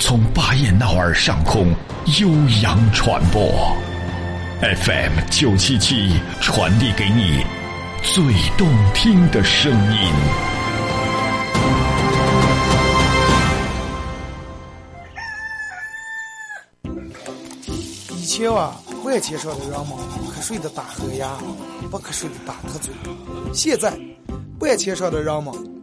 从巴彦淖尔上空悠扬传播，FM 九七七传递给你最动听的声音。以前啊，万千上的人们瞌睡的打呵牙，不瞌睡的打特嘴。现在，万千上的人们。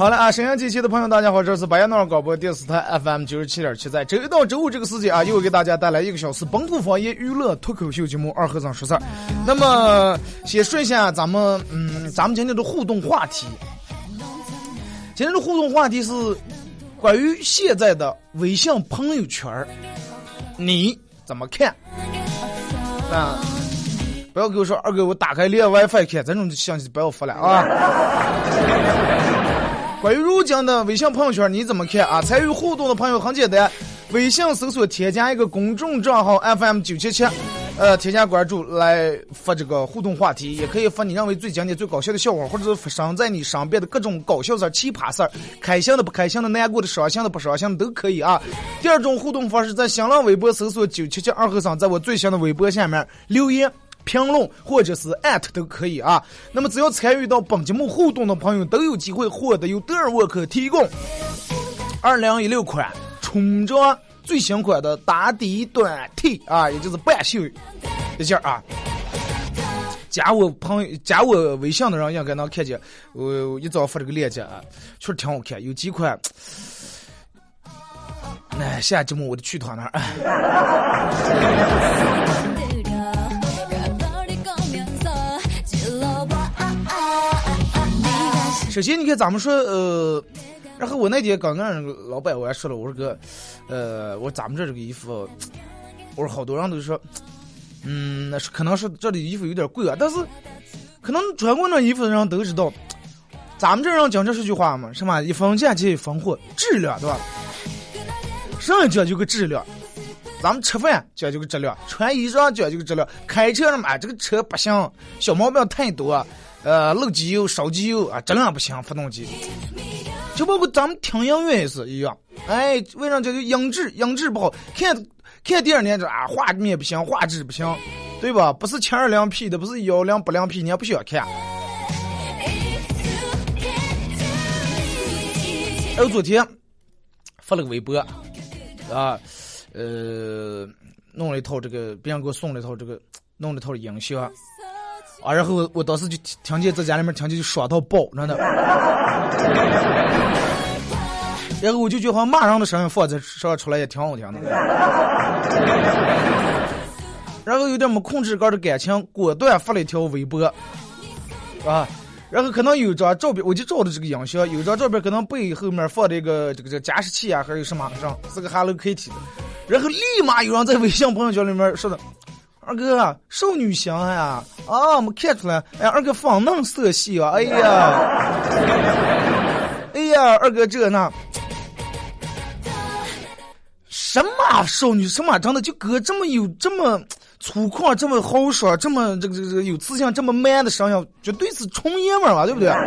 好了啊，沈阳机器的朋友，大家好，这是白彦淖尔广播电视台 FM 九十七点七，在周一到周五这个时间啊，又给大家带来一个小时本土方言娱乐脱口秀节目《二和尚说事儿》。那么，先说一下咱们，嗯，咱们今天的互动话题。今天的互动话题是关于现在的微信朋友圈你怎么看？啊，不要给我说二哥，我打开连 WiFi 看，这种信息不要发了啊。关于如今的微信朋友圈，你怎么看啊？参与互动的朋友很简单，微信搜索添加一个公众账号 FM 九七七，呃，添加关注来发这个互动话题，也可以发你认为最经典、最搞笑的笑话，或者是发生在你身边的各种搞笑事儿、奇葩事儿，开心的、不开心的、难过的、伤心的、不伤心的都可以啊。第二种互动方式，在新浪微博搜索九七七二和尚，在我最新的微博下面留言。评论或者是艾特都可以啊。那么只要参与到本节目互动的朋友，都有机会获得由德尔沃克提供二零一六款春装最新款的打底短 T 啊，也就是半袖一件啊。加我朋友，加我微信的人应该能看见，我一早发这个链接啊，确实挺好看，有几款。哎，下节目我就去他那儿。首先，你看咱们说，呃，然后我那天刚跟老板我还说了，我说哥，呃，我咱们这这个衣服，我说好多人都说，嗯，那是可能是这里衣服有点贵啊，但是可能穿过那衣服的人都知道，咱们这人讲这是句话嘛，什么一分钱一分货，质量对吧？什么讲究个质量？咱们吃饭讲究个质量，穿衣裳讲究个质量，开车什么这个车不行，小毛病太多。呃，漏机油、烧机油啊，质量不行，发动机。就包括咱们听音乐也是一样，哎，为啥叫音质？音质不好，看看第二年这啊，画面不行，画质不行，对吧？不是七二零 P 的，不是幺零八零 P，你也不需要看。还有昨天发了个微博，啊，呃，弄了一套这个，别人给我送了一套这个，弄了一套音响。啊，然后我当时就听见在家里面听见就爽到爆，真的。然后我就觉得好像骂人的声音放在上出来也挺好听的。然后有点没控制个的感情，果断发了一条微博，啊，然后可能有张照片，我就照的这个影像，有张照片可能背后面放的一个这个这加湿器啊，还有什么上是个 Hello Kitty 的，然后立马有人在微信朋友圈里面说的。二哥，少女心呀！啊，没看出来。哎，二哥粉嫩色系啊！哎呀，哎呀，二哥这那，什么少女？什么长得就哥这么有这么粗犷、这么豪爽、这么这个这个有自信、这么 man 的声音，绝对是纯爷们儿嘛，对不对？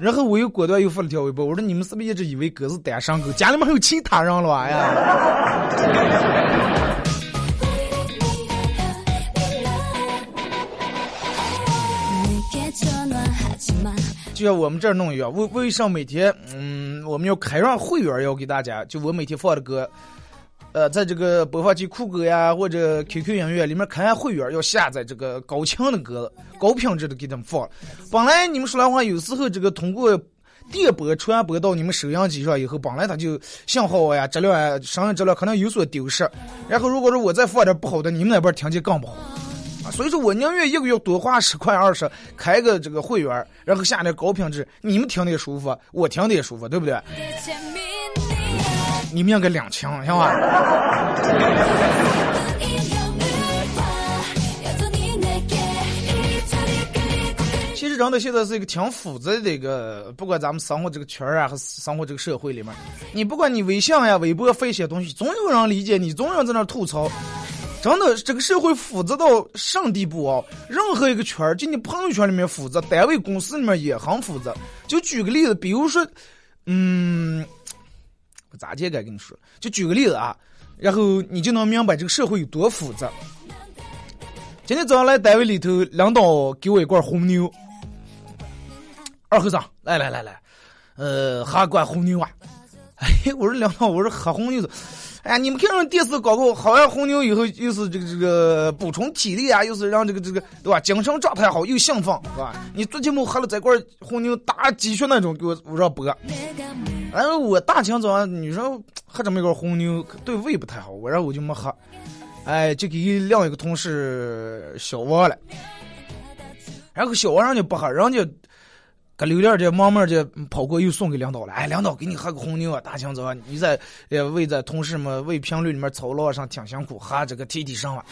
然后我又果断又发了条微博，我说你们是不是一直以为哥是单身狗？家里面还有其他人了吧？呀！就像我们这儿弄一样，为为啥每天，嗯，我们要开上会员，要给大家，就我每天放的歌，呃，在这个播放器酷狗呀或者 QQ 音乐里面开会员，要下载这个高清的歌，高品质的给他们放。本来你们说来话，有时候这个通过电波传播到你们收音机上以后，本来它就信号呀、质量啊、声音质量可能有所丢失。然后如果说我再放点不好的，你们那边听见更不好。所以说我宁愿一个月多花十块二十，开个这个会员，然后下点高品质，你们听的也舒服，我听的也舒服，对不对？你们应该两清，行吧？其实真的现在是一个挺复杂的一个，不管咱们生活这个圈儿啊，还是生活这个社会里面，你不管你微信呀、微博发一些东西，总有人理解你，总有人在那吐槽。真的，这个社会复杂到什么地步啊？任何一个圈儿，就你朋友圈里面复杂，单位公司里面也很复杂。就举个例子，比如说，嗯，我咋介该跟你说？就举个例子啊，然后你就能明白这个社会有多复杂。今天早上来单位里头，领导给我一罐红牛。二和尚，来来来来，呃，喝罐红牛啊！哎，我说领导，我说喝红牛。哎，你们看上电视广告，好像红牛以后又是这个这个补充体力啊，又是让这个这个对吧，精神状态好，又兴奋，是吧？你昨天没喝了这罐红牛打鸡血那种，给我我让播。然后我大清早你说喝这么一罐红牛对胃不太好，我然后我就没喝。哎，就给另一个同事小王了，然后小王人家不喝，人家。搁刘亮这慢慢这跑过又送给领导了，哎，领导给你喝个红牛啊！大清早你在呃为在同事们为评论里面操劳上挺辛苦，喝这个提提神啊。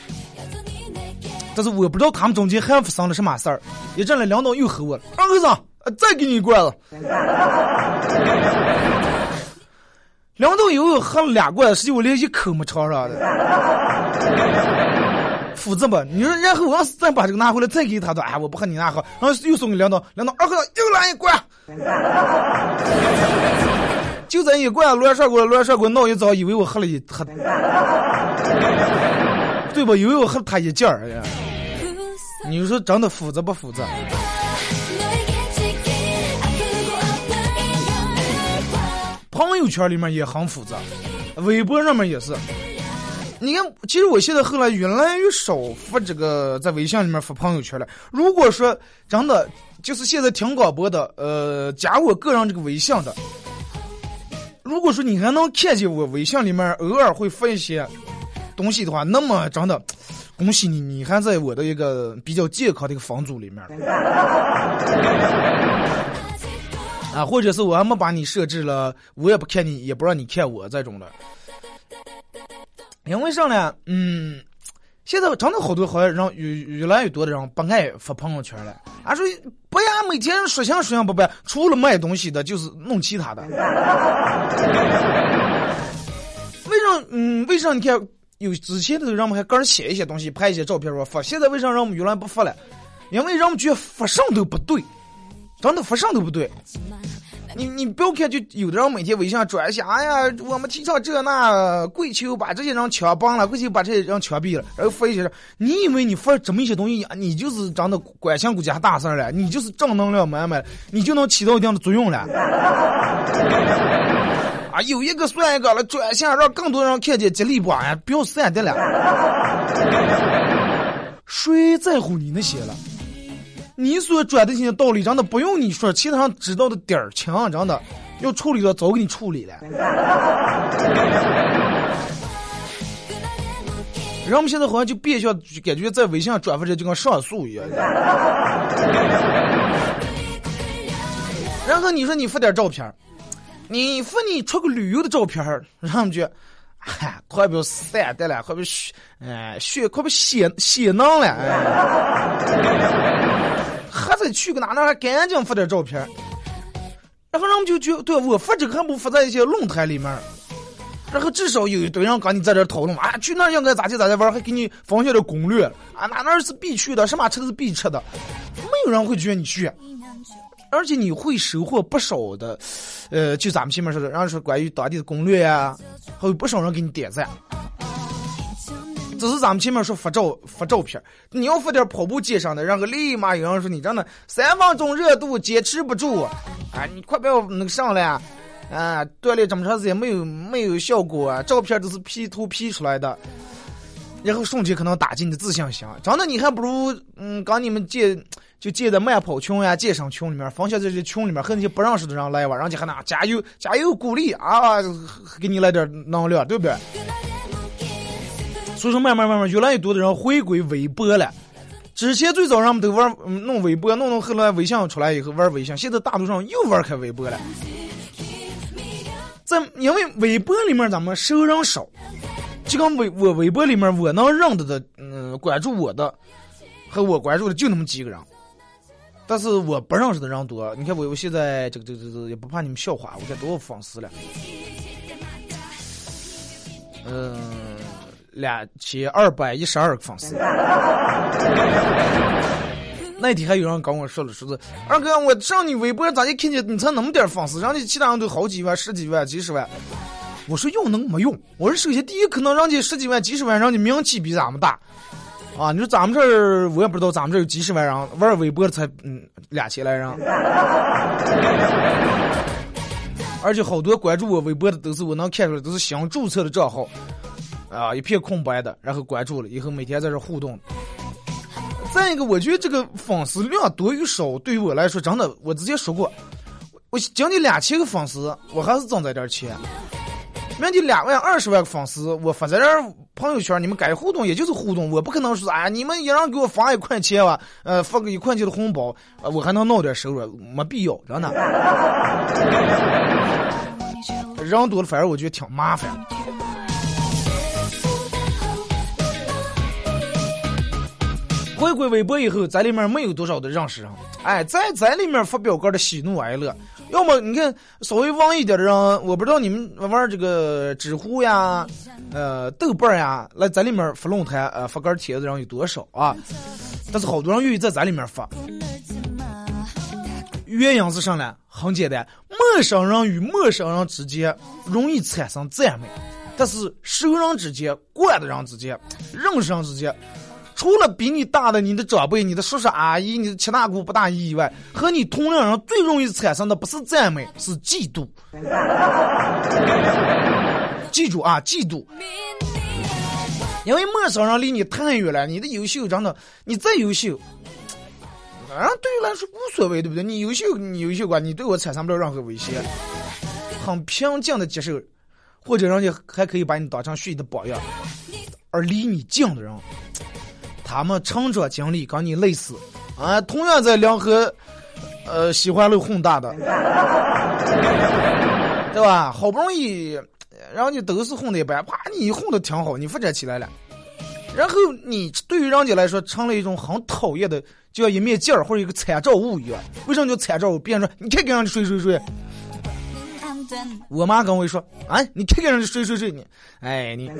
但是我不知道他们中间还发生了什么事儿。一阵来领导又吼我了，二和尚，再给你一罐子。领导又喝了俩罐，实际我连一口没尝上的。复杂吧？你说，然后我要是再把这个拿回来，再给他的，哎，我不和你拿喝，然后又送给领导，领导二和尚又来一罐，就这一罐乱上过乱上过闹一早，以为我喝了一喝，对吧？以为我喝了他一件儿呀。你说真的斧子不斧子？朋友圈里面也很复杂，微博上面也是。你看，其实我现在后来越来越少发这个在微信里面发朋友圈了。如果说真的就是现在听广播的，呃，加我个人这个微信的，如果说你还能看见我微信里面偶尔会发一些东西的话，那么真的恭喜你，你还在我的一个比较健康的一个房组里面。啊，或者是我还没把你设置了，我也不看你，也不让你看我这种的。因为啥呢？嗯，现在真的好多好像人越越来越多的人不爱发朋友圈了。俺说不呀，每天说相说相不办，除了卖东西的，就是弄其他的。为啥？嗯，为啥？你看有之前的人们还个人写一些东西，拍一些照片说发。现在为啥人们越来不发了？因为人们觉得发上都不对。真的发上都不对，你你不要看，就有的人每天微信上转一下，哎呀，我们提倡这那，跪求把这些人枪毙了，跪求把这些人枪毙了，然后发一些，你以为你发这么一些东西，你就是真的关心国家大事了，你就是正能量满满，你就能起到一定的作用了。啊，有一个算一个了，转一下让更多人看见，激励不呀，不要散的了。谁在乎你那些了？你所转的这些道理，真的不用你说，其他人知道的点儿清，真的要处理的早给你处理了。人们现在好像就变相感觉在微信上转发这就跟上诉一样。然后你说你发点照片，你发你出个旅游的照片，人们就，嗨，快不晒的了，快不血，哎，血快不血血囊了，哎。还得去个哪哪，还赶紧发点照片，然后人们就觉对我发这个还不发在一些论坛里面，然后至少有一堆人跟你在这讨论啊，去那应该咋去咋去玩，还给你分享点攻略。啊，哪哪是必去的，什么车是必吃的，没有人会觉得你去，而且你会收获不少的，呃，就咱们前面说的，然后说关于当地的攻略呀，还有不少人给你点赞。这是咱们前面说发照发照片，你要发点跑步街上的，然后立马有人说你真的三分钟热度坚持不住，啊，你快不要那个上来啊！锻炼这么长时间没有没有效果，照片都是 P 图 P 出来的，然后瞬间可能打击你的自信心。真的，你还不如嗯，刚你们建就建在慢跑群呀、健身群里面，分享在这群里面和那些不认识的人来玩，人家还那加油加油鼓励啊，给你来点能量，对不对？所以说，慢慢慢慢，越来越多的人回归微博了。之前最早人们都玩弄微博，弄弄后来微信出来以后玩微信，现在大多数又玩开微博了。在因为微博里面咱们熟人少，就跟微我微博里面我能认得的，嗯，关注我的和我关注的就那么几个人，但是我不认识的人多。你看我我现在这个这个这个也不怕你们笑话，我看多少粉丝了，嗯，两千二百一十二个粉丝。那天还有人跟我说了，说是二哥，我上你微博咋就看见你才那么点粉丝，人家其他人都好几万、十几万、几十万。我说用能没用？我说首先第一，可能人家十几万、几十万，人家名气比咱们大啊。你说咱们这儿，我也不知道咱们这儿有几十万人玩微博的才嗯两千来人，而且好多关注我微博的都是我能看出来都是新注册的账号啊，一片空白的，然后关注了以后每天在这互动。再一个，我觉得这个粉丝量多与少，对于我来说，真的，我之前说过，我将近两千个粉丝，我还是挣在点钱。明天两万、二十万个粉丝，我发在这朋友圈，你们该互动也就是互动，我不可能说，哎，你们一人给我发一块钱吧，呃，发个一块钱的红包，我还能闹点收入，没必要，真的。人多了，反而我觉得挺麻烦。回归微博以后，在里面没有多少的认识人，哎，在在里面发表个的喜怒哀乐。要么你看稍微旺一点的人，我不知道你们玩这个知乎呀、呃豆瓣呀，来在里面发论坛、呃发个帖子的人有多少啊？但是好多人愿意在在里面发。原因是啥呢？很简单，陌生人与陌生人之间容易产生赞美，但是熟人之间、惯的人之间、认识人之间。除了比你大的你的长辈、你的叔叔阿姨、你的七大姑八大姨以外，和你同龄人最容易产生的不是赞美，是嫉妒。记住啊，嫉妒！因为陌生人离你太远了，你的优秀真的，你再优秀，啊，对于来说无所谓，对不对？你优秀，你优秀吧，你对我产生不了任何威胁，很平静的接受，或者人家还可以把你当成学习的榜样，而离你近的人。他们成长经历跟你类似，啊，同样在梁河，呃，西环路混大的，对吧？好不容易，人家都是混的一般，啪，你混的挺好，你发展起来了，然后你对于人家来说成了一种很讨厌的，就像一面镜儿或者一个参照物一样。为什么叫参照物？别人说你看看人家谁谁谁，我妈跟我说，啊，你看看人家谁谁谁，你，哎你。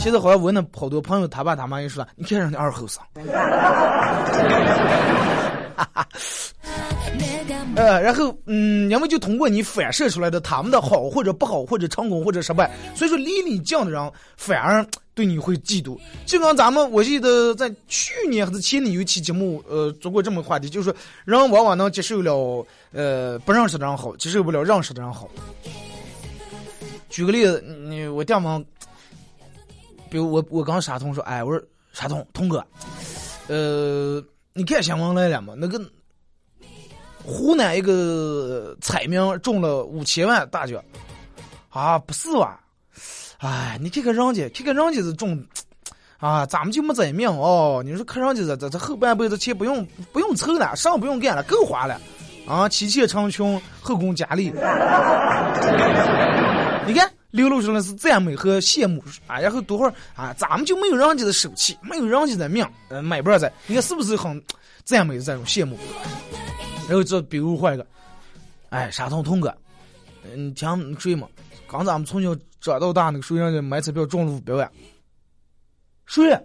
现在好像我那好多朋友，他爸他妈也说，你看人家二后生，呃，然后嗯，因为就通过你反射出来的他们的好或者不好或者成功或者失败，所以说离你近的人反而对你会嫉妒。就跟咱们我记得在去年还是前年有一期节目，呃，做过这么话题，就是说人往往能接受了呃不认识的人好，接受不了认识的人好。举个例子，你我电话。比如我我刚沙通说，哎，我说沙通通哥，呃，你看新闻来了吗？那个湖南一个彩民中了五千万大奖，啊，不是吧？哎，你看看人家，看看人家是中，啊，咱们就没这命哦。你说看人家这这这后半辈子钱不用不用凑了，啥不用干了，够花了，啊，妻妾成群，后宫佳丽，你看。流露出来是赞美和羡慕啊，然后多会儿啊，咱们就没有人家的手气，没有人家的命，呃，买不上噻。你看是不是很赞美的这种羡慕？然后这比如换一个，哎，沙通通哥，嗯听谁嘛？刚咱们从小长到大那个谁让家买彩票中了五百万？谁？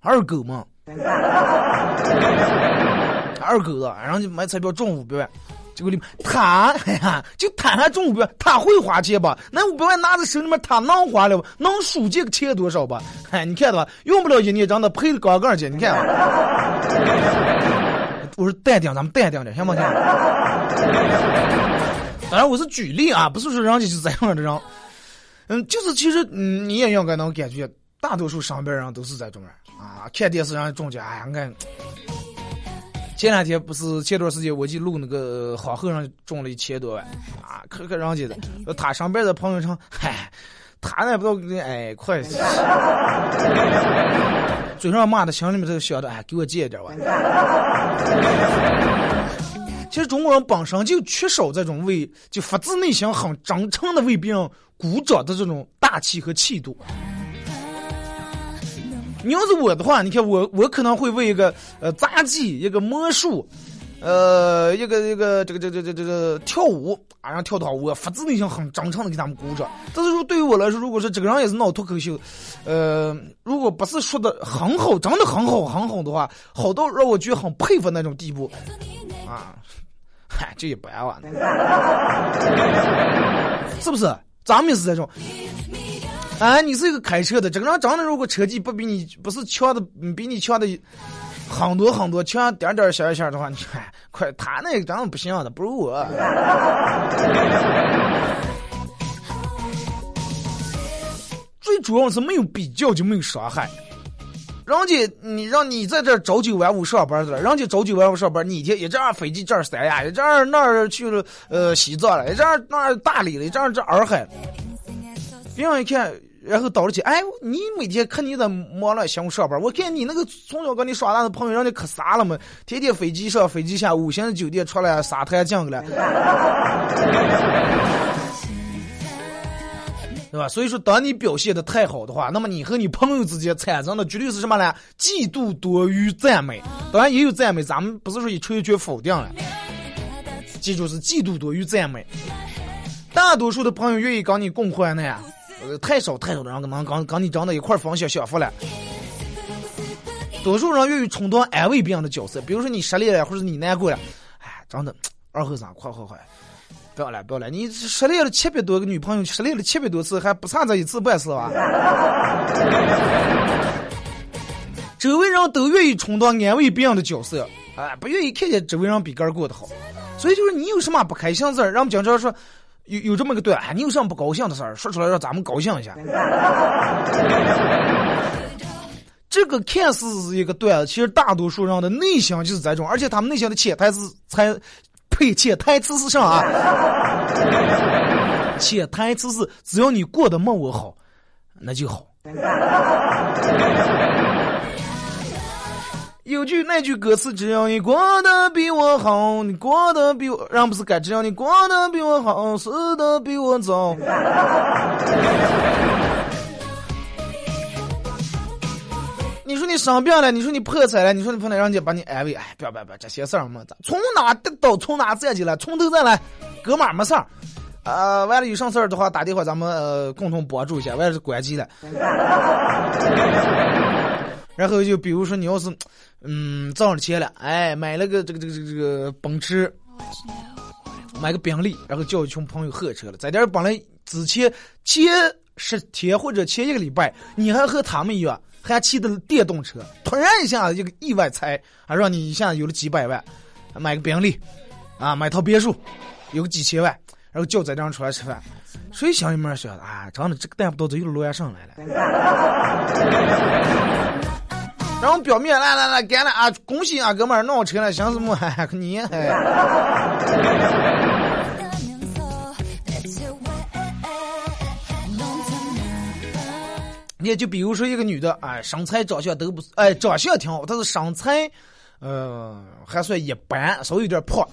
二狗嘛？二狗子，然后就买彩票中五百万。结果你他，哎呀，就他还中五百万，他会花钱吧？那五百万拿在手里面，他能花了不？能数这个钱多少吧？哎，你看到吧？用不了一年，让他赔的高个去，你看啊。我说淡定，咱们淡定点，行不行？当然我是举例啊，不是说人家是这样的人。嗯，就是其实嗯，你也应该能感觉，大多数上边人都是这种人啊。看电视上中奖，哎呀，看。前两天不是前段时间我去录那个黄鹤上中了一千多万啊，可可人家的，他上边的朋友圈，嗨，他那不知道哎快，嘴上骂的，心里面就想着哎给我借一点吧。其实中国人本身就缺少这种为就发自内心很真诚的为别人鼓掌的这种大气和气度。你要是我的话，你看我，我可能会为一个呃杂技、一个魔术，呃，一个一个这个这个这个这个跳舞啊，让跳跳舞，发自内心很真诚的给他们鼓掌。但是说对于我来说，如果说这个人也是闹脱口秀，呃，如果不是说的很好，真的很好很好的话，好到让我觉得很佩服那种地步，啊，嗨，就一般吧，是不是？咱们也是这种。哎，你是一个开车的，这个人长得如果车技不比你不是强的，比你强的很多很多，强点点小一下的话，你看，快他那个长得不行的，不如我。最主要是没有比较就没有伤害。人家你让你在这朝九晚五上班去了，人家朝九晚五上班，你一天也这样飞机这儿三亚，也这儿那儿去了呃西藏了，也这儿那儿大理了，也这样这洱海，别人一看。然后到了去，哎，你每天看你在忙了想上班，我看你那个从小跟你耍大的朋友，让你可傻了嘛，天天飞机上飞机下，五星酒店出来，沙滩进去了，对吧？所以说，当你表现的太好的话，那么你和你朋友之间产生的绝对是什么呢？嫉妒多于赞美。当然也有赞美，咱们不是说一吹就否定了。记住是嫉妒多于赞美。大多数的朋友愿意跟你共患难。呃，太少太少的人能跟跟你长到一块儿分享享福了。多数人愿意充当安慰别人的角色，比如说你失恋了，或者你难过了，哎，真的，二后生，快快快，不要了不要了，你失恋了七百多个女朋友，失恋了七百多次，还不差这一次半次吧？周围人都愿意充当安慰别人的角色，哎，不愿意看见周围人比个儿过得好，所以就是你有什么不开心事儿，让我们经常说。有有这么个段，哎，你有什么不高兴的事儿，说出来让咱们高兴一下。这个看似是一个段子，其实大多数人的内心就是这种，而且他们内心的潜台词才配潜台词是啥啊？潜台词是只要你过得没我好，那就好。有句那句歌词，只要你过得比我好，你过得比我，让不是该，只要你过得比我好，死的比我早。你说你生病了，你说你破财了，你说你碰到人家把你安慰，哎，不要不要不要，这些事儿嘛，从哪得到从哪站起来，从头再来，哥们儿没事儿。呃，完了有啥事儿的话，打电话咱们呃共同帮助一下，完了是关机了。然后就比如说你要是，嗯，挣了钱了，哎，买了个这个这个这个这个奔驰，买个宾利，然后叫一群朋友喝车了。在这儿本来之前前十天或者前一个礼拜，你还和他们一样，还骑的电动车，突然一下一个意外财，还让你一下有了几百万，买个宾利，啊，买套别墅，有个几千万，然后叫在这出来吃饭，谁想里面想啊，真的这个蛋不到都有罗阳上来了。然后表面来来来干了啊！恭喜啊，哥们儿闹车了，想什么？你还？你就比如说一个女的，哎，身材长相都不，哎，长相挺好，但是身材，呃，还算一般，稍微有点胖，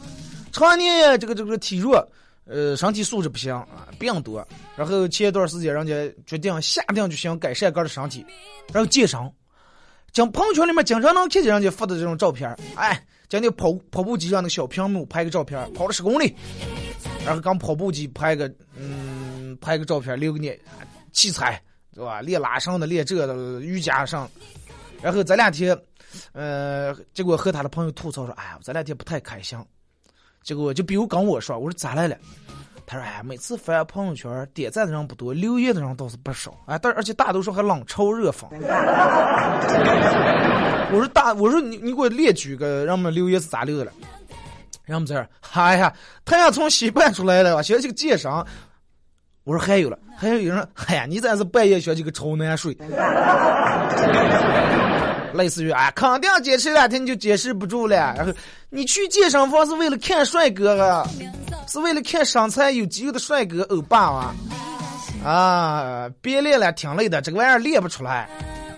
常年这个这个体弱，呃，身体素质不行啊，病多。然后前一段时间，人家决定下定决心改善个的身体，然后健身。将朋友圈里面经常能看见人家发的这种照片哎，将那跑跑步机上的小屏幕拍个照片跑了十公里，然后刚跑步机拍个嗯拍个照片留给你器材是吧？练拉绳的，练这的瑜伽上，然后这两天，呃，结果和他的朋友吐槽说，哎呀，这两天不太开心，结果就比如跟我说，我说咋来了？他说：“哎，每次发朋友圈，点赞的人不多，留言的人倒是不少。哎，但而且大多数还冷嘲热讽。”我说：“大，我说你你给我列举个，让我们留言是咋留的了？让我们这儿，哎呀，太阳从西半出来了，吧？学这个介绍。我说还有了，还有有人，哎呀，你这是半夜学这个超难睡。类似于啊，肯定坚持两天你就坚持不住了。然后你去健身房是为了看帅哥啊，是为了看身材有肌肉的帅哥欧巴啊。啊，别练了，挺累的，这个玩意儿练不出来。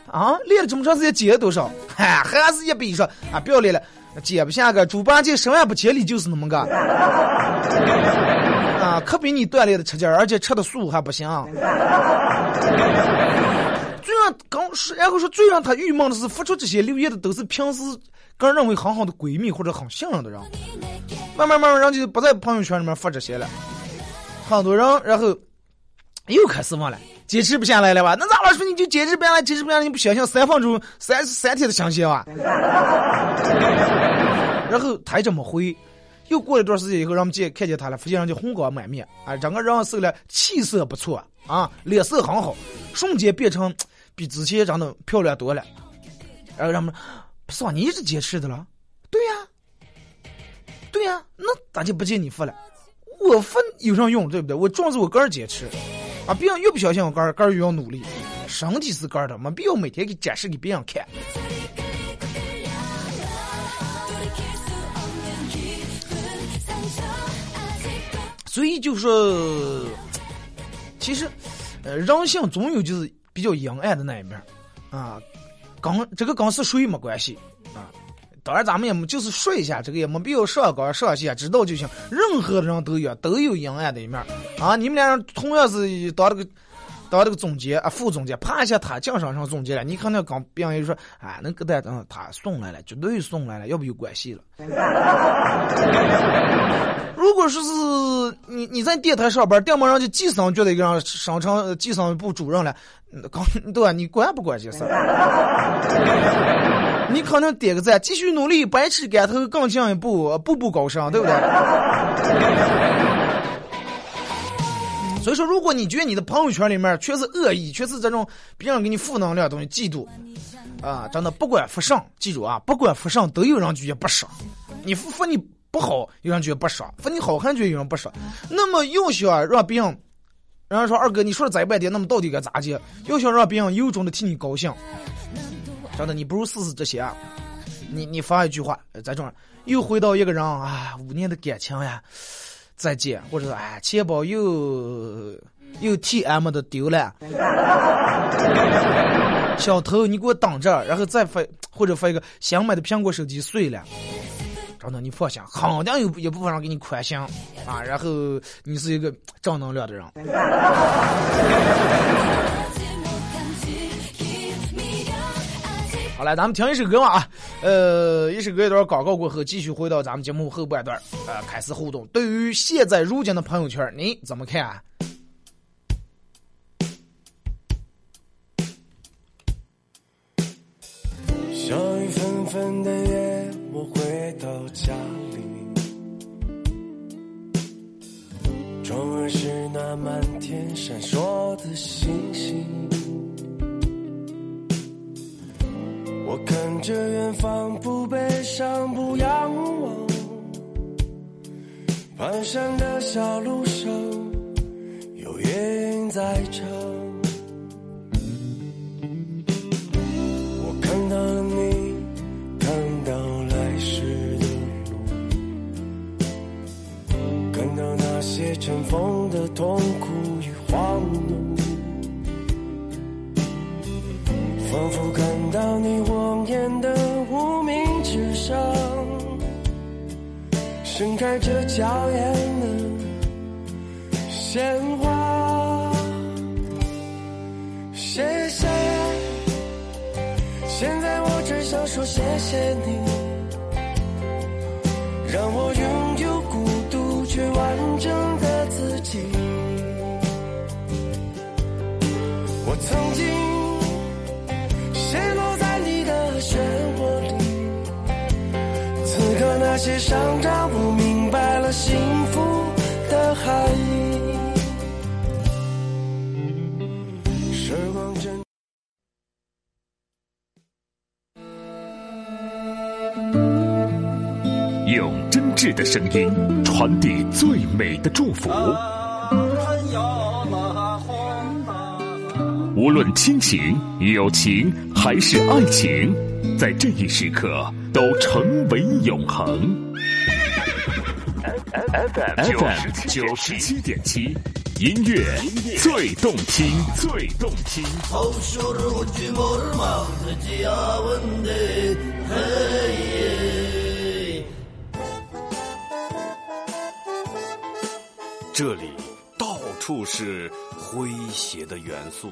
啊，练了这么长时间减了多少？嗨，还是一比说啊，不要练了，减不下个。猪八戒十万不千里就是那么个。啊，可比你锻炼的吃劲儿，而且吃的素还不行。最让刚是，然后说最让他郁闷的是，发出这些留言的都是平时个人认为很好的闺蜜或者很信任的人。慢慢慢慢，人就不在朋友圈里面发这些了。很多人，然后又开始问了，坚持不下来了吧？那咋了？说你就坚持不下来，坚持不下来，你不想想三分钟、三三天的相信啊？然后他这么回。又过了一段时间以后，让我们见看见他了，发现人家红光满面，啊，整个人瘦了，气色不错啊，脸色很好，瞬间变成比之前长得漂亮多了。然后人们，不是你一直坚持的了？对呀，对呀，那咋就不见你付了？我发有啥用？对不对？我壮是我个人坚持，啊，别人越不相信我个人，个人越要努力。身体是个人的，没必要每天给展示给别人看。所以就说，其实，呃，人性总有就是比较阴暗的那一面，啊，刚这个刚是谁没关系啊。当然咱们也没就是说一下，这个也没必要上纲上线，知道就行。任何人都有都有阴暗的一面啊。你们俩人同样是当这个当这个总监啊，副总监，啪一下他奖上上总监了，你看那刚别人说，啊，那个单嗯，他送来了，绝对送来了，要不有关系了。如果说是你你在电台上班，电门上就计生局的一个人上成计生部主任了，刚对吧？你管不管这事？你可能点个赞，继续努力，百尺竿头更进一步，步步高升，对不对？所以说，如果你觉得你的朋友圈里面全是恶意，全是这种别人给你负能量的东西，嫉妒啊，真的不管发上，记住啊，不管发上都有人觉得不爽，你发你。不好，有人觉得不爽；说你好看，觉得有人不爽。那么又想让别人，人家说二哥，你说了再半点，那么到底该咋接？又想让别人由衷的替你高兴，真的，你不如试试这些啊！你你发一句话，在这又回到一个人啊，五年的感情呀，再见，或者说哎，钱包又又 T M 的丢了，小偷你给我等着，然后再发或者发一个想买的苹果手机碎了。等等，你放心，肯定有一部分人给你宽心啊。然后你是一个正能量的人。好来，咱们听一首歌嘛啊，呃，一首歌一段广告过后，继续回到咱们节目后半段，呃，开始互动。对于现在如今的朋友圈，你怎么看？小雨纷纷的夜。我回到家里，窗外是那满天闪烁的星星。我看着远方，不悲伤，不仰望。蹒跚的小路上，有夜莺在唱。我看到了你，看到来时的路，看到那。些尘封的痛苦与荒怒，仿佛看到你望眼的无名指上，盛开着娇艳的鲜花。谢谢，现在我只想说谢谢你，让我拥有孤独却完整的自己。我。曾经陷落在你的漩涡里，此刻那些伤让我明白。在意。时光真。用真挚的声音传递最美的祝福。无论亲情、友情还是爱情，在这一时刻都成为永恒。FM 九十七点七，音乐最动听，最动听。这里到处是诙谐的元素，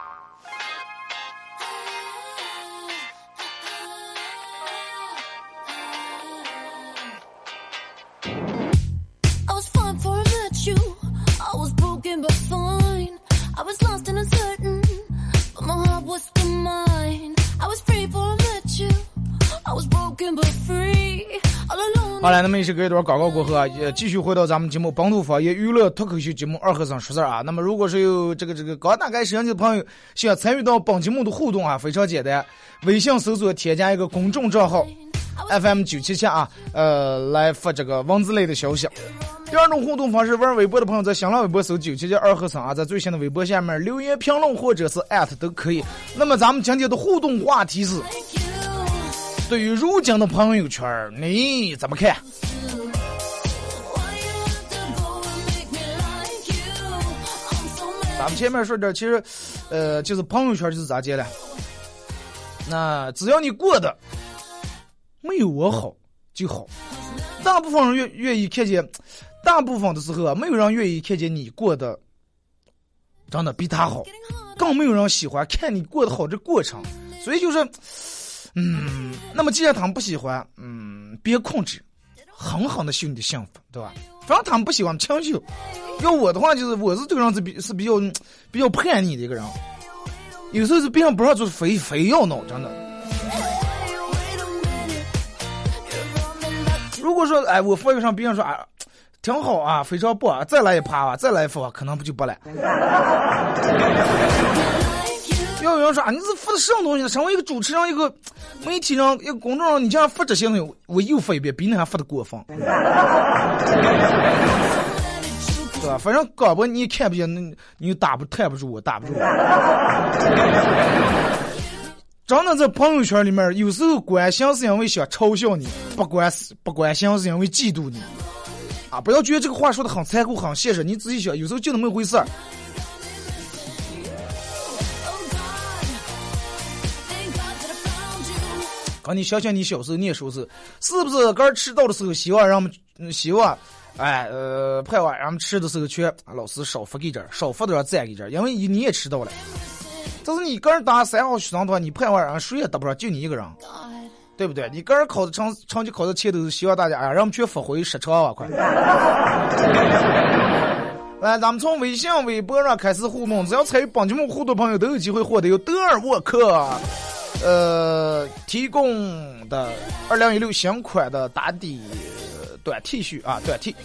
好了，那么也是隔一段广告过后啊，也继续回到咱们节目本土方言娱乐脱口秀节目二和尚说事儿啊。那么如果是有这个这个刚打开摄像机的朋友想参与到本节目的互动啊，非常简单，微信搜索添加一个公众账号 FM 九七七啊，呃，来发这个文字类的消息。第二种互动方式，玩微博的朋友在新浪微博搜九七七二和尚啊，在最新的微博下面留言评论或者是艾特都可以。那么咱们今天的互动话题是。对于如今的朋友圈，你怎么看？咱们前面说点，其实，呃，就是朋友圈就是咋讲的？那只要你过得没有我好就好。大部分人愿愿意看见，大部分的时候啊，没有人愿意看见你过得真的比他好，更没有人喜欢看你过得好这过程。所以就是，嗯，那么既然他们不喜欢，嗯，别控制，狠狠的秀你的幸福，对吧？反正他们不喜欢强秀。要我的话，就是我是这个人是比是比较比较叛逆的一个人，有时候是别人不让做，非非要闹，真的。如果说哎，我发育上，别人说啊，挺好啊，非常棒啊，再来一趴啊，再来一发啊，可能不就不来。有人说啊，你是发的什么东西呢？身为一个主持人，一个媒体人，一个公众人，你这样发这些东西，我又发一遍，比你还发的过分，对吧？反正广播你也看不见，那你又打不抬不住我，打不住我。真的在朋友圈里面，有时候关心是因为想嘲笑你，不关是不关心是因为嫉妒你。啊，不要觉得这个话说的很残酷、很现实，你仔细想，有时候就那么一回事儿。你想想你小时候念书时，是不是刚迟到的时候，希望让我们嗯希望，哎呃，盼望让们吃的时候去，啊老师少发给点儿，少发点儿赞给点儿，因为你也迟到了。这是你个人当三好学生的话，你盼望人谁也得不上，就你一个人，对不对？你个人考的成成绩考的前头，希望大家啊，让我们去发挥十成啊，快！来，咱们从微信、微博上开始互动，只要参与本节目互动朋友都有机会获得由德尔沃克，呃，提供的二零一六新款的打底短 T 恤啊，短 T。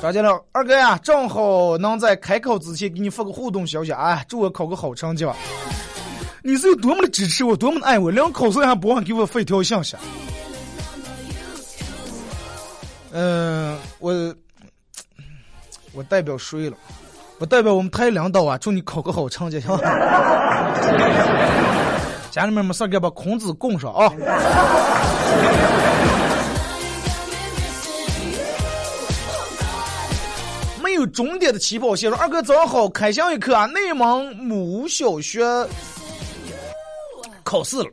张建亮，二哥呀，正好能在开考之前给你发个互动消息，哎，祝我考个好成绩吧。你是有多么的支持我，多么的爱我，连考试还不忘给我发一条信息。嗯、我我代表谁了？不代表我们台领导啊，祝你考个好成绩，行吧？家里面没事儿，给把孔子供上啊。没有终点的起跑线。说二哥早上好，开箱一刻啊，内蒙某小学考试了，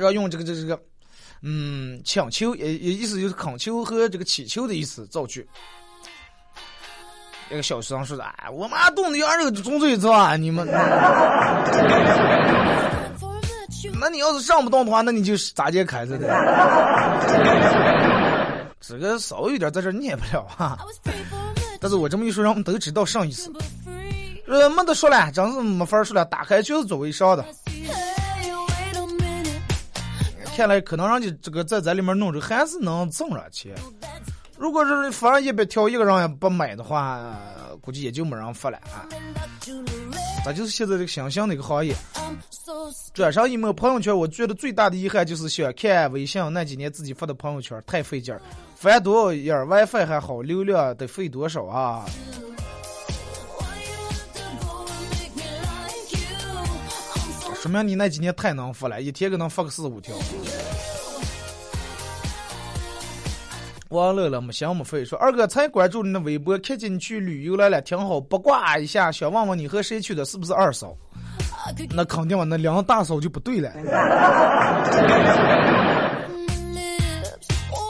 要用这个这这个，嗯，抢球也也意思就是恳求和这个祈求的意思造句。一个小学生说的，哎，我妈冻的羊肉中嘴子啊，你们。那你要是上不动的话，那你就咋接开着的。这个稍微有点在这念不了啊. 但是我这么一说，让我们都知道上意思。呃，没得说了，真是没法说了，打开就是做微商的。看来可能人家这个在在里面弄着还是能挣上钱。如果是反正一百条一个人也不买的话，估计也就没人发了啊。Back to the red. 这就是现在这个新兴的一个行业。转上一没朋友圈，我觉得最大的遗憾就是想看微信那几年自己发的朋友圈太费劲儿，翻多少页儿 WiFi 还好，流量得费多少啊？说明你那几年太能发了，一天可能发个四五条。王乐乐没心没肺说：“二哥才关注你的微博，看见你去旅游来了，挺好。八卦一下，想问问你和谁去的，是不是二嫂？那肯定嘛，那两个大嫂就不对了。Oh.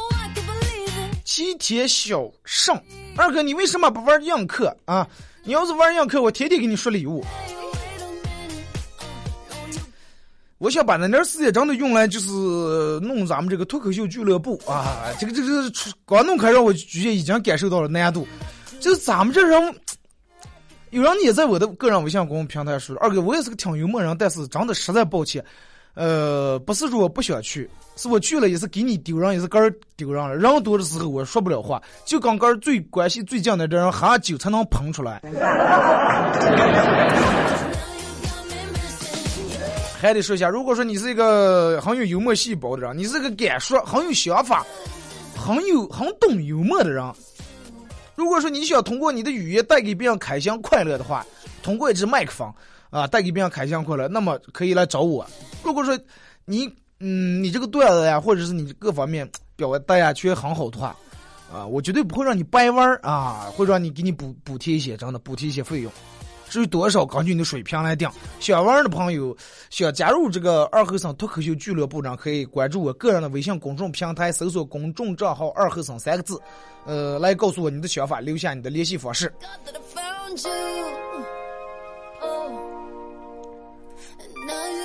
齐天小圣，二哥你为什么不玩映客啊？你要是玩映客，我天天给你刷礼物。我想把那点时间真的用来就是弄咱们这个脱口秀俱乐部啊，这个这个出刚弄开让我觉得已经感受到了难度，就是咱们这人，有人也在我的个人微信公众平台说，二哥我也是个挺幽默人，但是真的实在抱歉，呃，不是说我不想去，是我去了也是给你丢人，也是个人丢人了，人多的时候我说不了话，就刚跟最关系最近的这人喝酒才能捧出来。还得说一下，如果说你是一个很有幽默细胞的人，你是个敢说、很有想法、很有很懂幽默的人，如果说你想通过你的语言带给别人开心快乐的话，通过一支麦克风啊带给别人开心快乐，那么可以来找我。如果说你嗯你这个段子呀，或者是你各方面表达呀确实很好的话，啊，我绝对不会让你掰弯儿啊，会让你给你补补贴一些，真的补贴一些费用。至于多少，根据你的水平来定。想玩的朋友，想加入这个二后生脱口秀俱乐部呢，可以关注我个人的微信公众平台，搜索公众账号“二后生”三个字，呃，来告诉我你的想法，留下你的联系方式。Oh.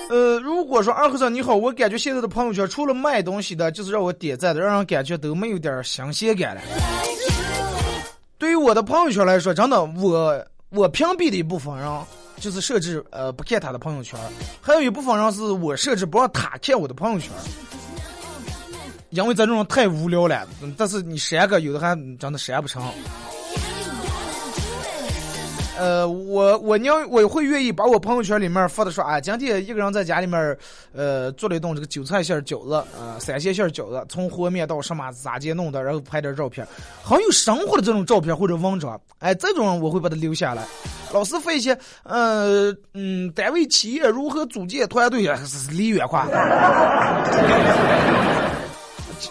呃，如果说二和尚你好，我感觉现在的朋友圈除了卖东西的，就是让我点赞的，让人感觉都没有点新鲜感了。对于我的朋友圈来说，真的，我我屏蔽的一部分人就是设置呃不看他的朋友圈，还有一部分人是我设置不让他看我的朋友圈，因为这种太无聊了。但是你删个有的还真的删不成。呃，我我娘我会愿意把我朋友圈里面发的说啊，今天一个人在家里面，呃，做了一顿这个韭菜馅饺子，呃，三鲜馅饺子，从和面到什么咋接弄的，然后拍点照片，很有生活的这种照片或者文章，哎，这种我会把它留下来。老师发一些，呃嗯，单位企业如何组建团队啊，是离远话。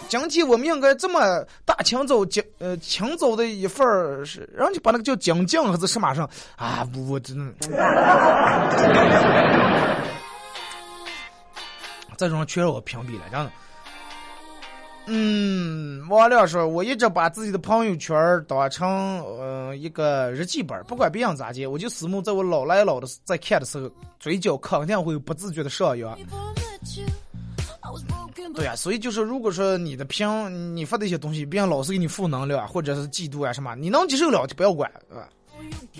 今天我们应该这么大清早精呃清早的一份儿是，然后就把那个叫精进还是什么上啊，不我真的，这种全让我屏蔽了，真的。嗯，王亮说，我一直把自己的朋友圈当成呃一个日记本，不管别人咋接，我就思慕在我老来老的在看的时候，嘴角肯定会有不自觉的上扬。对呀、所以就是如果说你的评，你发的一些东西，别人老是给你负能量，或者是嫉妒啊什么，你能接受了就不要管，对吧，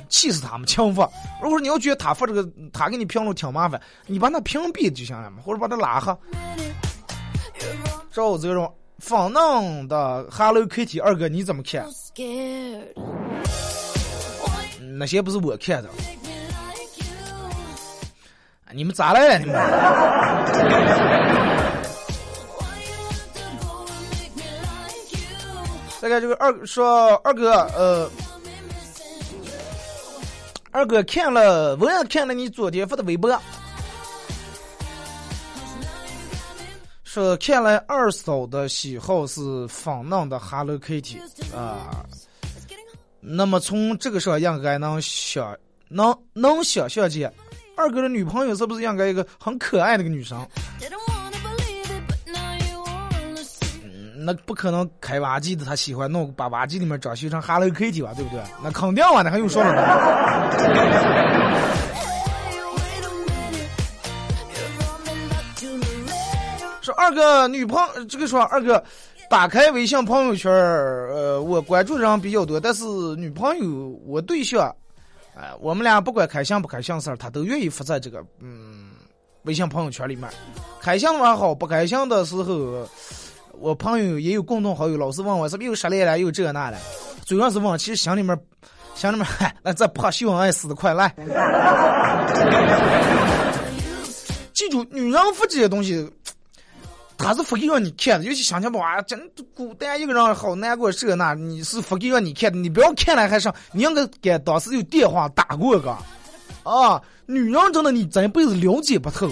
气死他们，轻发。如果说你要觉得他发这个，他给你评论挺麻烦，你把他屏蔽就行了嘛，或者把他拉黑。赵泽荣，仿嫩的 Hello Kitty 二哥你怎么看那些不是我看的，你们咋来了？你们？You? 再看这个二说二哥，呃，二哥看了，我也看了你昨天发的微博，说看来二嫂的喜好是仿嫩的 Hello Kitty 啊。那么从这个上应该能想能能想象见，二哥的女朋友是不是应该一个很可爱的一个女生？那不可能开挖机的，他喜欢弄把挖机里面装修成 Hello Kitty 吧，对不对？那肯定啊，那还用说了呢？说二哥女朋这个说二哥打开微信朋友圈，呃，我关注人比较多，但是女朋友我对象，哎、我们俩不管开心不开箱事儿，他都愿意发在这个嗯微信朋友圈里面。开心的还好，不开心的时候，我朋友也有共同好友，老是问我是不是又失恋了，又这那的，主要是问，其实心里面。心里面，嗨，那这怕秀恩爱死的快来！记住，女人发这些东西，他是发给让你看的，尤其想想哇，真孤单一个人好难过，这那你是发给让你看的，你不要看了还上，你应该给当时有电话打过个，啊，女人真的你这辈子了解不透。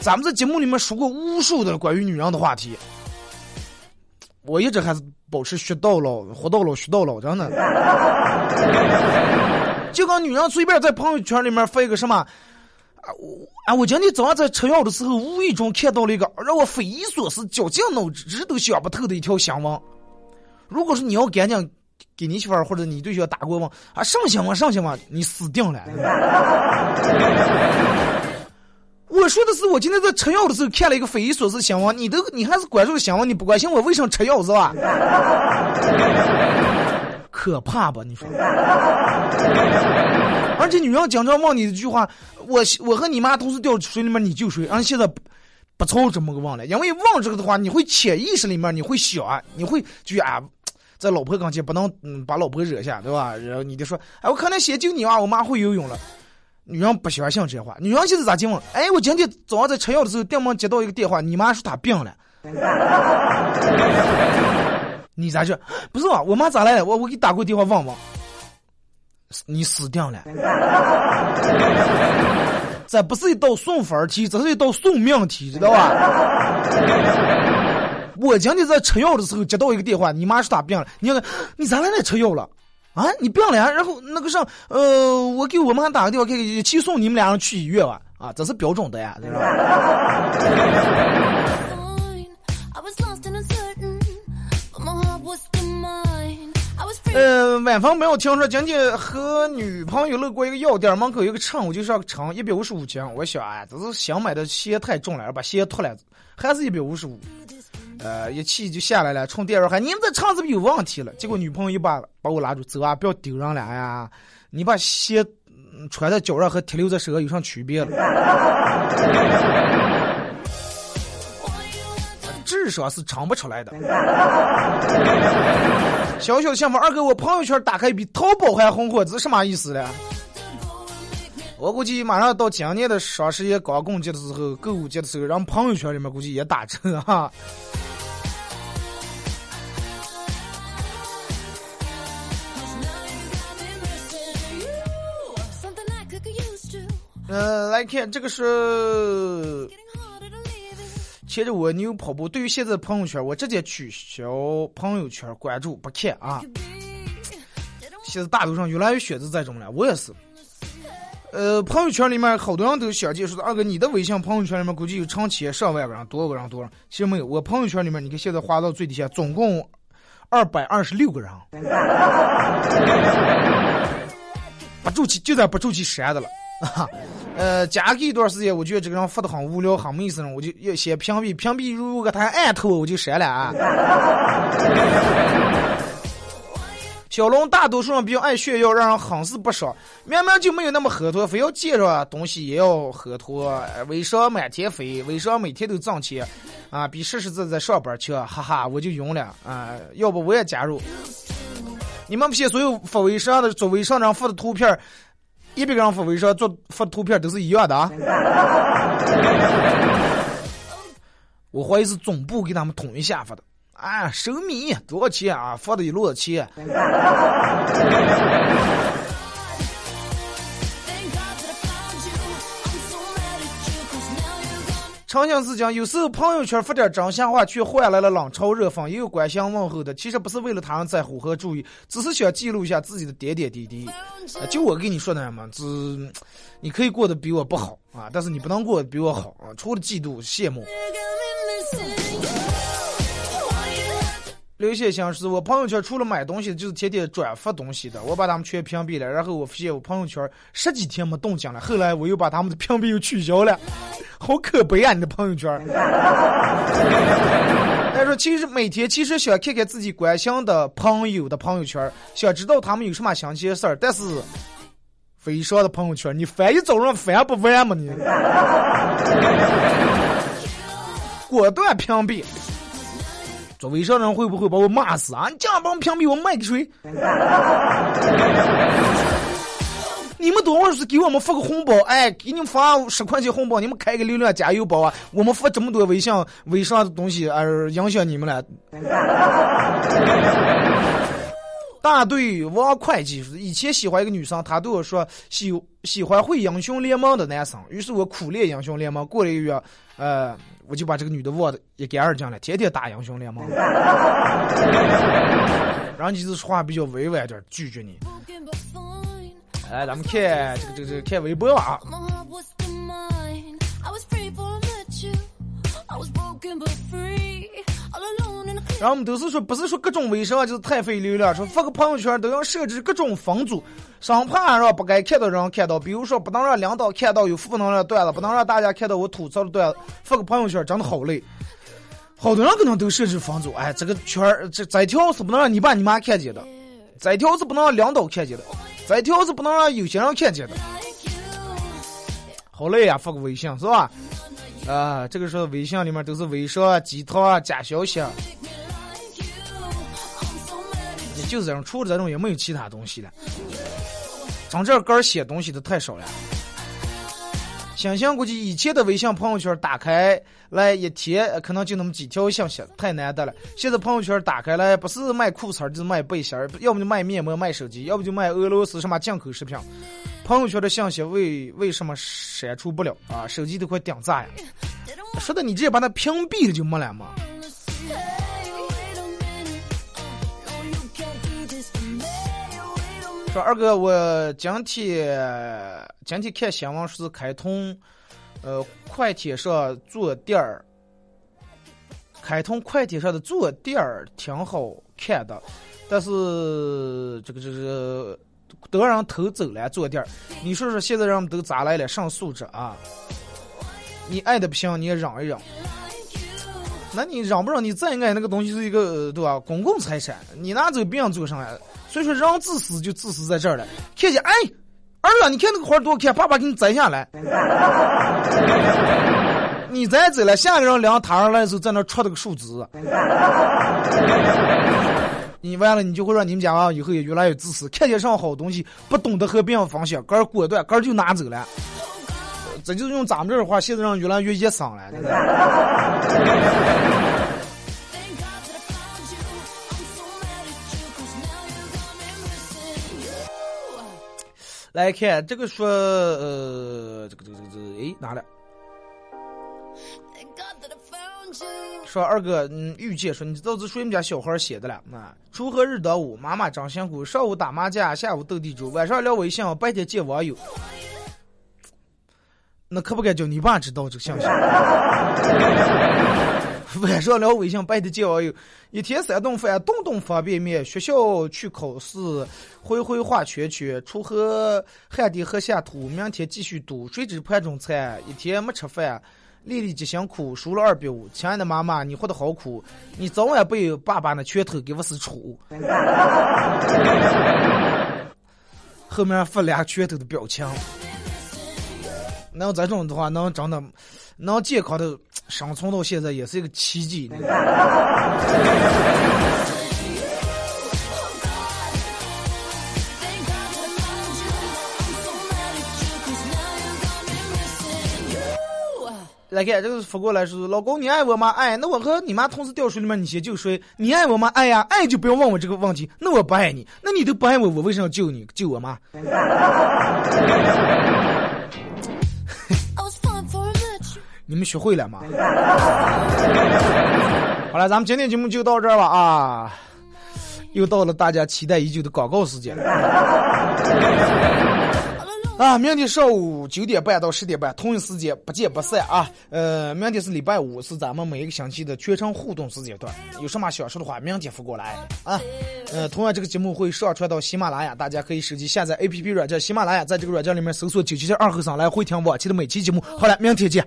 咱们在节目里面说过无数的关于女人的话题，我一直还是保持学到老，活到老学到老，真的。就跟女人随便在朋友圈里面发一个什么。啊，我啊，我今天早上在吃药的时候，无意中看到了一个让我匪夷所思、绞尽脑汁都想不透的一条新闻。如果说你要赶紧给你媳妇儿或者你对象打过问啊，上新闻上新闻，你死定了。我说的是，我今天在吃药的时候看了一个匪夷所思新闻，你都你还是关注新闻，你不关心我为什么吃药是吧？可怕吧？你说？而且女人经常问你一句话：“我我和你妈同时掉水里面，你救谁？”然后现在不不操这么个问了，因为问这个的话，你会潜意识里面你会想啊，你会就啊，在老婆跟前不能嗯把老婆惹下，对吧？然后你就说：“哎，我可能先救你啊，我妈会游泳了。”女人不相信这些话，女人现在咋结婚？哎，我今天早上在吃药的时候，电门接到一个电话，你妈说她病了。你咋去？不是吧？我妈咋来了？我我给你打过电话问问。你死定了！这不是一道送分题，这是一道送命题，知道吧？我今天在吃药的时候接到一个电话，你妈说她病了，你看你咋来来吃药了？啊，你病了呀？然后那个上，呃，我给我们还打个电话，给一起送你们俩人去医院吧。啊，这是标准的呀，对吧.呃，晚饭没有听说今天和女朋友路过一个药店，门口有个秤，我就上称一百五十五斤。我想，哎，这是想买的鞋太重了，把鞋脱了，还是一百五十五。呃，一气就下来了，冲店员喊：“你们这唱是不是有问题了？”结果女朋友一把把我拉住，走啊，不要丢人了，哎呀，你把鞋穿在脚上和提溜在手上有啥区别了？智商是称不出来的。小小项目，二哥，我朋友圈打开比淘宝还红火，这是什么意思呢？我估计马上到今年的双十一光棍节的时候，购物节的时候，让朋友圈里面估计也打折哈。呃、来看这个是牵着蜗牛跑步。对于现在的朋友圈，我直接取消朋友圈关注，不看啊。现在大路上越来越选择这种了，我也是。呃，朋友圈里面好多人都想介绍的，二哥，你的微信朋友圈里面估计有成千上万个人，多少个人多少？其实没有，我朋友圈里面，你看现在滑到最底下，总共二百二十六个人，不住气就在不住气删的了。啊，呃，加给一段时间，我觉得这个人发的很无聊，很没意思，我就要先屏蔽，屏蔽如果他还按头，我就删了啊。小龙大多数人比较爱炫耀，让人很是不爽。明明就没有那么合脱，非要介绍东西也要合脱。微商满天飞，微商每天都挣钱，啊，比实实在在上班去，哈哈，我就晕了啊！要不我也加入。你们不信，所有发微商的做微商人发的图片，一百个人发微商做发图片都是一样的啊。我怀疑是总部给他们统一下发的。啊，收米多少钱啊？发的一摞钱。长相是讲，有时候朋友圈发点真心话，却换来了冷嘲热讽，也有关心问候的。其实不是为了他人在乎和注意，只是想记录一下自己的点点滴滴。啊就我跟你说的嘛，只你可以过得比我不好啊，但是你不能过得比我好啊。除了嫉妒、羡慕，刘先生是我朋友圈除了买东西就是天天转发东西的，我把他们全屏蔽了。然后我发现我朋友圈十几天没动静了，后来我又把他们的屏蔽又取消了，好可悲啊！你的朋友圈。他说：“其实每天其实想看看自己关心的朋友的朋友圈，想知道他们有什么新鲜事儿，但是微商的朋友圈，你翻一早上翻不完吗？你 果断屏蔽。做微商人会不会把我骂死啊？你这样把我屏蔽，我卖给谁？你们多会是给我们发个红包？哎，给你们发十块钱红包，你们开个流量加油宝啊！我们发这么多微信、微商的东西，而影响你们了。大队王会计以前喜欢一个女生，她对我说喜喜欢会英雄联盟的男生，于是我苦练英雄联盟。过了一个月，呃，我就把这个女的忘的也给二净了，天天打英雄联盟。然后你就说话比较委婉点，拒绝你。来，咱们看这个这个这个看微博啊。然后我们都是说，不是说各种微商就是太费流量，说发个朋友圈都要设置各种分组，生怕让不该看到人看到。比如说，不能让领导看到有负能量段子，不能让大家看到我吐槽的段子。发个朋友圈真的好累，好多人可能都设置分组。哎，这个圈儿这这条是不能让你爸你妈看见的，这条是不能让领导看见的，这条是不能让有些人看见的。好累呀，发个微信是吧？啊，这个时候微信里面都是微商啊、鸡汤啊、假消息。就是这种，除了这种也没有其他东西了。从这儿写东西的太少了。想想估计以前的微信朋友圈打开来一天可能就那么几条信息，太难得了。现在朋友圈打开来不是卖裤衩就是卖背心，要不就卖面膜、卖手机，要不就卖俄罗斯什么进口食品。朋友圈的信息为为什么删除不了啊？手机都快顶炸呀！说的你直接把它屏蔽了就没了吗？说二哥，我今天今天看新闻是开通，呃，快铁上坐垫儿，开通快铁上的坐垫儿挺好看的，但是这个这个都让人偷走了坐垫儿。你说说现在人们都咋来了？上素质啊！你爱的不行，你也让一让。那你让不让？你再爱那个东西是一个对吧？公共财产，你拿走别人做上来。所以说，人自私就自私在这儿了。看见，哎，儿子，你看那个花多好看，爸爸给你摘下来。你摘走了，下一个人量摊上来的时候，在那戳这个数字。你完了，你就会让你们家娃以后也越来越自私。看见上好东西，不懂得和别人分享，个儿果断，个儿就拿走了。这就是用咱们这儿话，现在让越来越野生了。这个 来看这个说，呃，这个这个这个这哎，哪了？说二哥，嗯，遇见说你知道这谁们家小孩写的了？啊，锄禾日当午，妈妈真辛苦。上午打麻将，下午斗地主，晚上聊微信，白天见网友。那可不敢叫你爸知道这个信息。晚上聊微信，白天见网友，一天三顿饭，顿顿方便面。学校去考试，回回画圈圈。锄禾汗滴禾下土，明天继续读。谁知盘中餐，一天没吃饭。粒粒皆辛苦，输了二百五。亲爱的妈妈，你活得好苦，你早晚被爸爸那拳头给我是杵。后面发俩拳头的表情。能这种的话，能真的能健康的。生存到现在也是一个奇迹。来看这个反过来说老公，你爱我吗？爱。那我和你妈同时掉水里面，你先救谁？你爱我吗？爱呀，爱就不要问我这个问题。那我不爱你，那你都不爱我，我为什么要救你？救我妈？你们学会了吗？好了，咱们今天节目就到这儿吧啊！又到了大家期待已久的广告时间了。啊，明天上午九点半到十点半，同一时间不见不散啊！呃，明天是礼拜五，是咱们每一个星期的全程互动时间段。有什么想说的话，明天发过来啊！呃，同样这个节目会上传到喜马拉雅，大家可以手机下载 APP 软件喜马拉雅，在这个软件里面搜索“九七七二和尚”来回听往期的每期节目。好了，明天见。